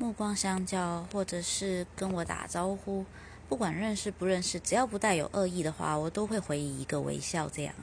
目光相交，或者是跟我打招呼，不管认识不认识，只要不带有恶意的话，我都会回以一个微笑这样。